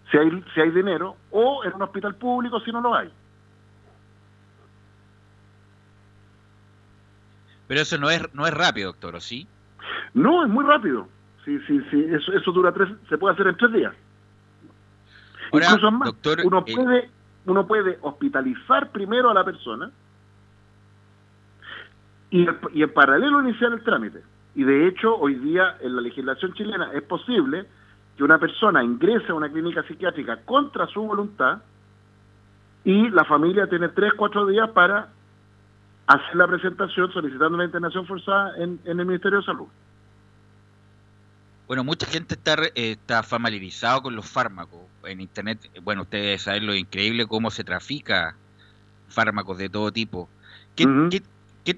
si hay, si hay dinero, o en un hospital público si no lo hay. Pero eso no es, no es rápido, doctor, ¿o sí? No, es muy rápido. Sí, sí, sí, eso, eso dura tres, se puede hacer en tres días. Incluso más, doctor, uno, eh, puede, uno puede hospitalizar primero a la persona y, y en paralelo iniciar el trámite. Y de hecho, hoy día en la legislación chilena es posible que una persona ingrese a una clínica psiquiátrica contra su voluntad y la familia tiene tres, cuatro días para hacer la presentación solicitando la internación forzada en el Ministerio de Salud. Bueno, mucha gente está, está familiarizado con los fármacos. En Internet, bueno, ustedes saben lo increíble cómo se trafica fármacos de todo tipo. ¿Qué,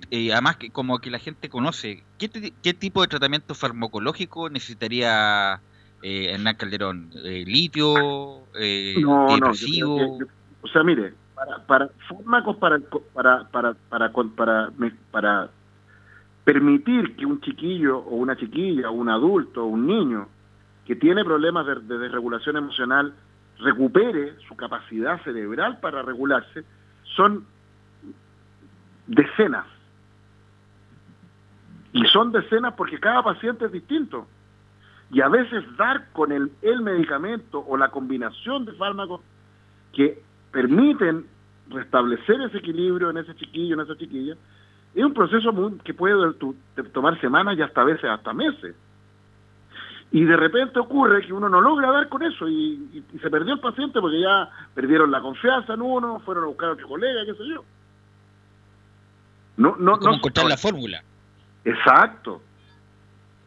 eh, además, que como que la gente conoce, ¿qué, qué tipo de tratamiento farmacológico necesitaría eh, Hernán Calderón? Eh, ¿Litio? Eh, depresivo? o sea, mire, para, para fármacos para, para, para, para, para, permitir que un chiquillo o una chiquilla, o un adulto o un niño que tiene problemas de, desregulación emocional recupere su capacidad cerebral para regularse, son decenas. Y son decenas porque cada paciente es distinto. Y a veces dar con el, el medicamento o la combinación de fármacos que permiten restablecer ese equilibrio en ese chiquillo, en esa chiquilla, es un proceso que puede tomar semanas y hasta veces hasta meses. Y de repente ocurre que uno no logra dar con eso y, se perdió el paciente porque ya perdieron la confianza en uno, fueron a buscar a otro colega, qué sé yo. No, no, no encontrar la fórmula. Exacto.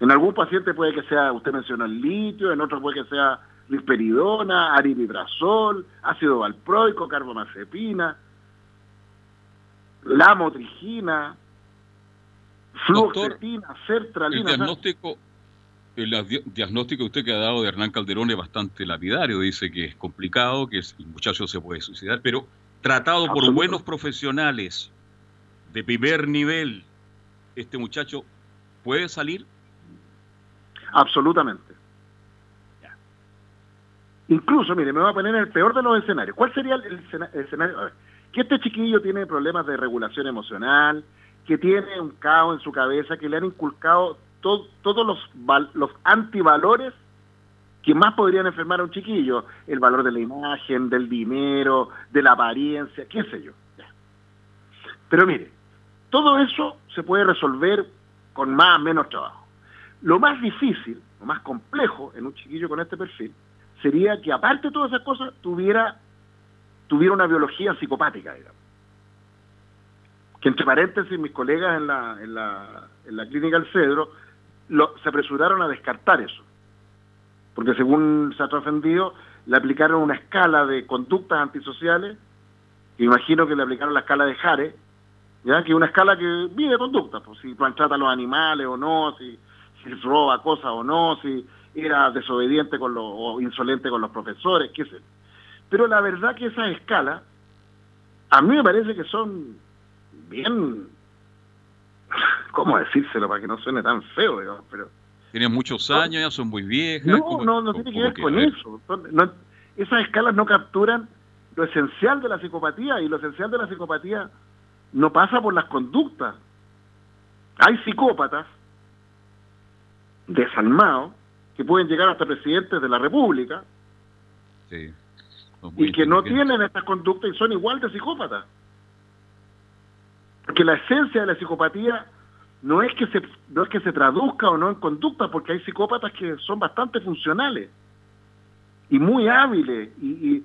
En algún paciente puede que sea, usted menciona el litio, en otro puede que sea risperidona, aripiprazol, ácido valproico, carbamazepina la motrigina, fluoxetina, sertralina. El diagnóstico, el diagnóstico que usted que ha dado de Hernán Calderón es bastante lapidario. Dice que es complicado, que el muchacho se puede suicidar, pero tratado por buenos profesionales de primer nivel, este muchacho puede salir. Absolutamente. Incluso, mire, me voy a poner en el peor de los escenarios. ¿Cuál sería el, escenario? que este chiquillo tiene problemas de regulación emocional, que tiene un caos en su cabeza, que le han inculcado todos los, los antivalores que más podrían enfermar a un chiquillo, el valor de la imagen, del dinero, de la apariencia, qué sé yo. Pero mire, todo eso se puede resolver con más o menos trabajo. Lo más difícil, lo más complejo en un chiquillo con este perfil, sería que aparte de todas esas cosas, tuviera, tuviera una biología psicopática, digamos. Que entre paréntesis, mis colegas en la, en la, en la clínica El Cedro se apresuraron a descartar eso. Porque según se ha trascendido, le aplicaron una escala de conductas antisociales, imagino que le aplicaron la escala de Jare, ¿ya? que es una escala que mide conductas, pues, si maltrata a los animales o no, si, si roba cosas o no, si era desobediente con los, o insolente con los profesores, qué sé. Pero la verdad que esas escalas, a mí me parece que son bien, *laughs* ¿cómo decírselo para que no suene tan feo, digamos? Pero, Tienen muchos años, ya son muy viejas. No, no, no tiene que ver con eso. esas escalas no capturan lo esencial de la psicopatía y lo esencial de la psicopatía no pasa por las conductas. Hay psicópatas desalmados que pueden llegar hasta presidentes de la República y que no tienen estas conductas y son igual de psicópatas. Porque la esencia de la psicopatía no es que se no es que se traduzca o no en conducta, porque hay psicópatas que son bastante funcionales y muy hábiles y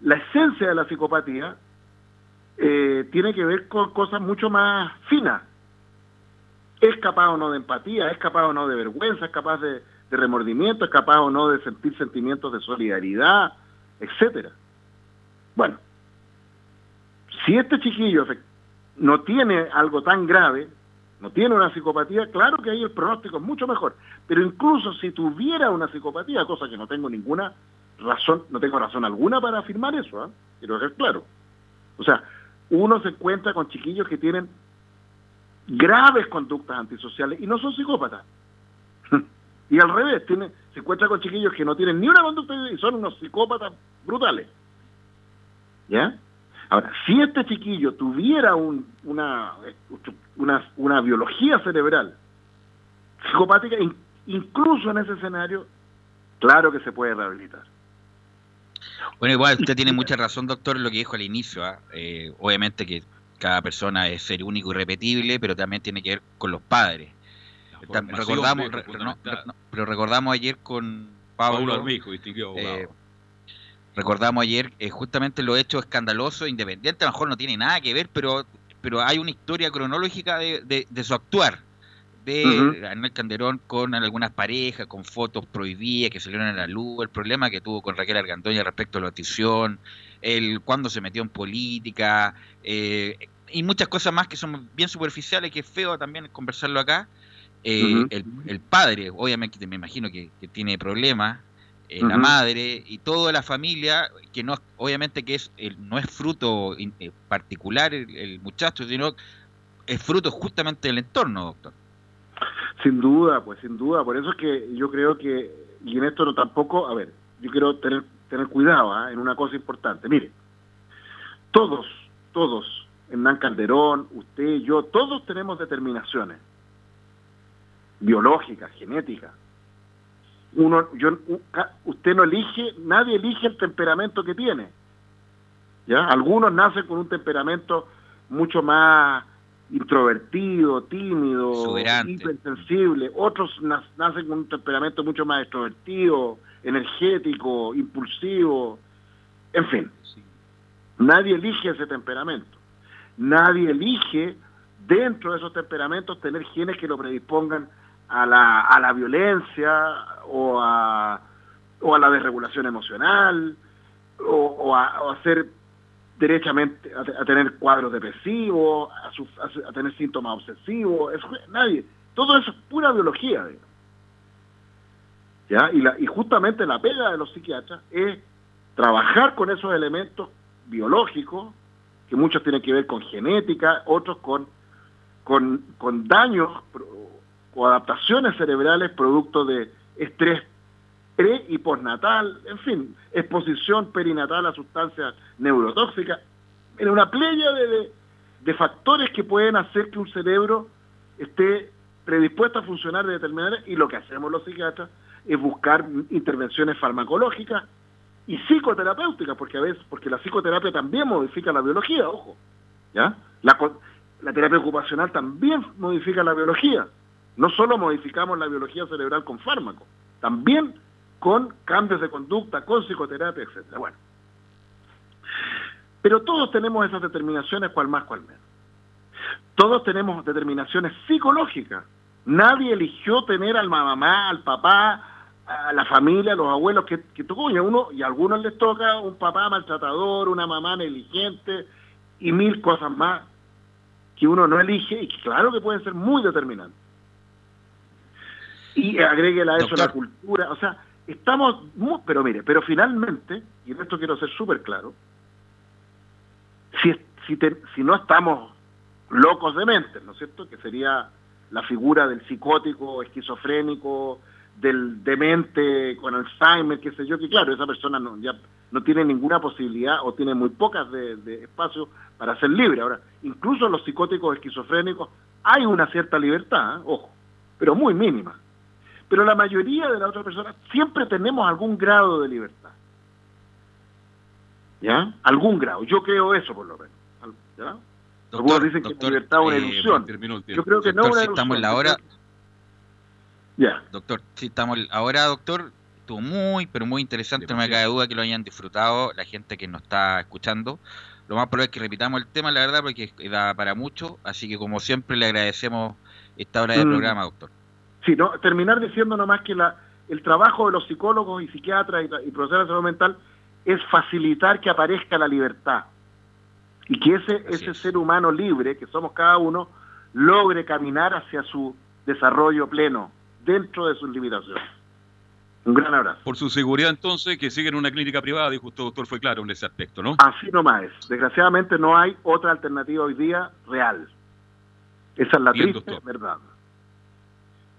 la esencia de la psicopatía eh, tiene que ver con cosas mucho más finas. Es capaz o no de empatía, es capaz o no de vergüenza, es capaz de, remordimiento, es capaz o no de sentir sentimientos de solidaridad, etcétera. Bueno, si este chiquillo no tiene algo tan grave, no tiene una psicopatía, claro que ahí el pronóstico es mucho mejor. Pero incluso si tuviera una psicopatía, cosa que no tengo ninguna razón, no tengo razón alguna para afirmar eso, ¿eh? quiero ser claro. O sea, uno se encuentra con chiquillos que tienen graves conductas antisociales y no son psicópatas. *laughs* y al revés, tiene, se encuentra con chiquillos que no tienen ni una conducta y son unos psicópatas brutales. ¿Ya? Ahora, si este chiquillo tuviera un, una, una, una biología cerebral psicopática, incluso en ese escenario, claro que se puede rehabilitar. Bueno, igual *laughs* usted tiene mucha razón, doctor, en lo que dijo al inicio. ¿ah? Eh, obviamente que cada persona es ser único y repetible, pero también tiene que ver con los padres. Recordamos, pero recordamos ayer con Pablo, eh, recordamos ayer eh, justamente lo hecho escandaloso, independiente, a lo mejor no tiene nada que ver, pero pero hay una historia cronológica de, de su actuar de uh Calderón con algunas parejas, con fotos prohibidas que salieron a la luz, el problema que tuvo con Raquel Argandoña respecto a la notición, el cuando se metió en política, eh, y muchas cosas más que son bien superficiales, que es feo también conversarlo acá. Eh, el, padre, obviamente me imagino que, tiene problemas, eh, la madre y toda la familia, que no obviamente que es no es fruto particular el, el muchacho, sino es fruto justamente del entorno, doctor. Sin duda, pues sin duda. Por eso es que yo creo que, y en esto no tampoco, a ver, yo quiero tener, tener cuidado ¿ah? en una cosa importante. Mire, todos, todos, Hernán Calderón, usted, yo, todos tenemos determinaciones biológicas, genéticas. Uno, yo, usted no elige, nadie elige el temperamento que tiene. ¿ya? Algunos nacen con un temperamento mucho más introvertido, tímido, hipersensible, otros nacen con un temperamento mucho más extrovertido, energético, impulsivo, en fin. Nadie elige ese temperamento. Nadie elige dentro de esos temperamentos tener genes que lo predispongan a la, a la violencia o a, o a la desregulación emocional o, a, o a a, tener cuadros depresivos, a, a, tener síntomas obsesivos, nadie. Todo eso es pura biología. ¿Ya? Y, la, y justamente la pega de los psiquiatras es trabajar con esos elementos biológicos, que muchos tienen que ver con genética, otros con, con, con daños o adaptaciones cerebrales producto de estrés pre y postnatal, en fin, exposición perinatal a sustancias neurotóxicas, en una playa de, de, factores que pueden hacer que un cerebro esté predispuesto a funcionar de determinada manera y lo que hacemos los psiquiatras es buscar intervenciones farmacológicas y psicoterapéuticas, porque a veces, porque la psicoterapia también modifica la biología, ojo, ¿ya? La, la terapia ocupacional también modifica la biología. No solo modificamos la biología cerebral con fármacos, también con cambios de conducta, con psicoterapia, etcétera. Bueno. Pero todos tenemos esas determinaciones, cual más, cual menos. Todos tenemos determinaciones psicológicas. Nadie eligió tener al mamá, al papá, a la familia, a los abuelos que, que y a uno, y a algunos les toca un papá maltratador, una mamá negligente y mil cosas más que uno no elige y que claro que pueden ser muy determinantes. Y agregue a eso la cultura, o sea, estamos, pero mire, pero finalmente, y en esto quiero ser súper claro, si, si, si no estamos locos de mente, ¿no es cierto? Que sería la figura del psicótico, esquizofrénico, del demente con Alzheimer, qué sé yo, que claro, esa persona no, ya no tiene ninguna posibilidad o tiene muy pocas de, espacio para ser libre. Ahora, incluso los psicóticos esquizofrénicos hay una cierta libertad, ¿eh? ojo, pero muy mínima. Pero la mayoría de las otras personas siempre tenemos algún grado de libertad. ¿Ya? Algún grado. Yo creo eso, por lo menos. ¿Ya? Algunos dicen que la libertad es una eh, ilusión. Yo creo que no es una estamos en la hora... Ya. Doctor, si estamos ahora, doctor, estuvo muy, pero muy interesante, no me cabe duda que lo hayan disfrutado la gente que nos está escuchando. Lo más probable es que repitamos el tema, la verdad, porque da para mucho, así que como siempre le agradecemos esta hora de mm. programa, doctor. Sí, no, terminar diciendo nomás que la, el trabajo de los psicólogos y psiquiatras y, profesores de salud mental es facilitar que aparezca la libertad y que ese, ese ser humano libre, que somos cada uno, logre caminar hacia su desarrollo pleno dentro de sus limitaciones. Un gran abrazo. Por su seguridad, entonces, que sigue en una clínica privada, dijo usted, doctor, fue claro en ese aspecto, ¿no? Así nomás es. Desgraciadamente no hay otra alternativa hoy día real. Esa es la triste verdad.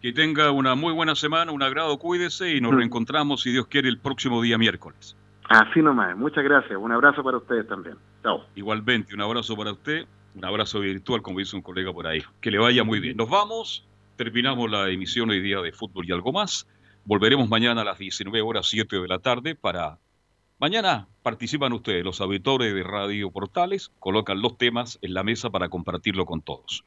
Que tenga una muy buena semana, un agrado, cuídese y nos mm. reencontramos, si Dios quiere, el próximo día miércoles. Así nomás, muchas gracias. Un abrazo para ustedes también. Chao. Igualmente, un abrazo para usted, un abrazo virtual, como dice un colega por ahí. Que le vaya muy bien. Nos vamos, terminamos la emisión hoy día de Fútbol y algo más. Volveremos mañana a las 19 horas 7 de la tarde para... Mañana participan ustedes, los auditores de Radio Portales, colocan los temas en la mesa para compartirlo con todos.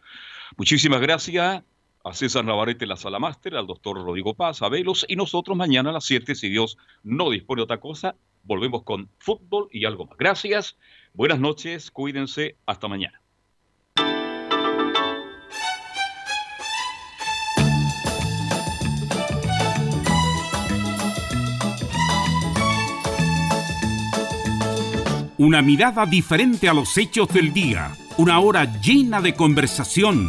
Muchísimas gracias a César Navarrete, la sala máster, al doctor Rodrigo Paz, a Velos, y nosotros mañana a las 7, si Dios no dispone de otra cosa, volvemos con fútbol y algo más. Gracias, buenas noches, cuídense, hasta mañana. Una mirada diferente a los hechos del día, una hora llena de conversación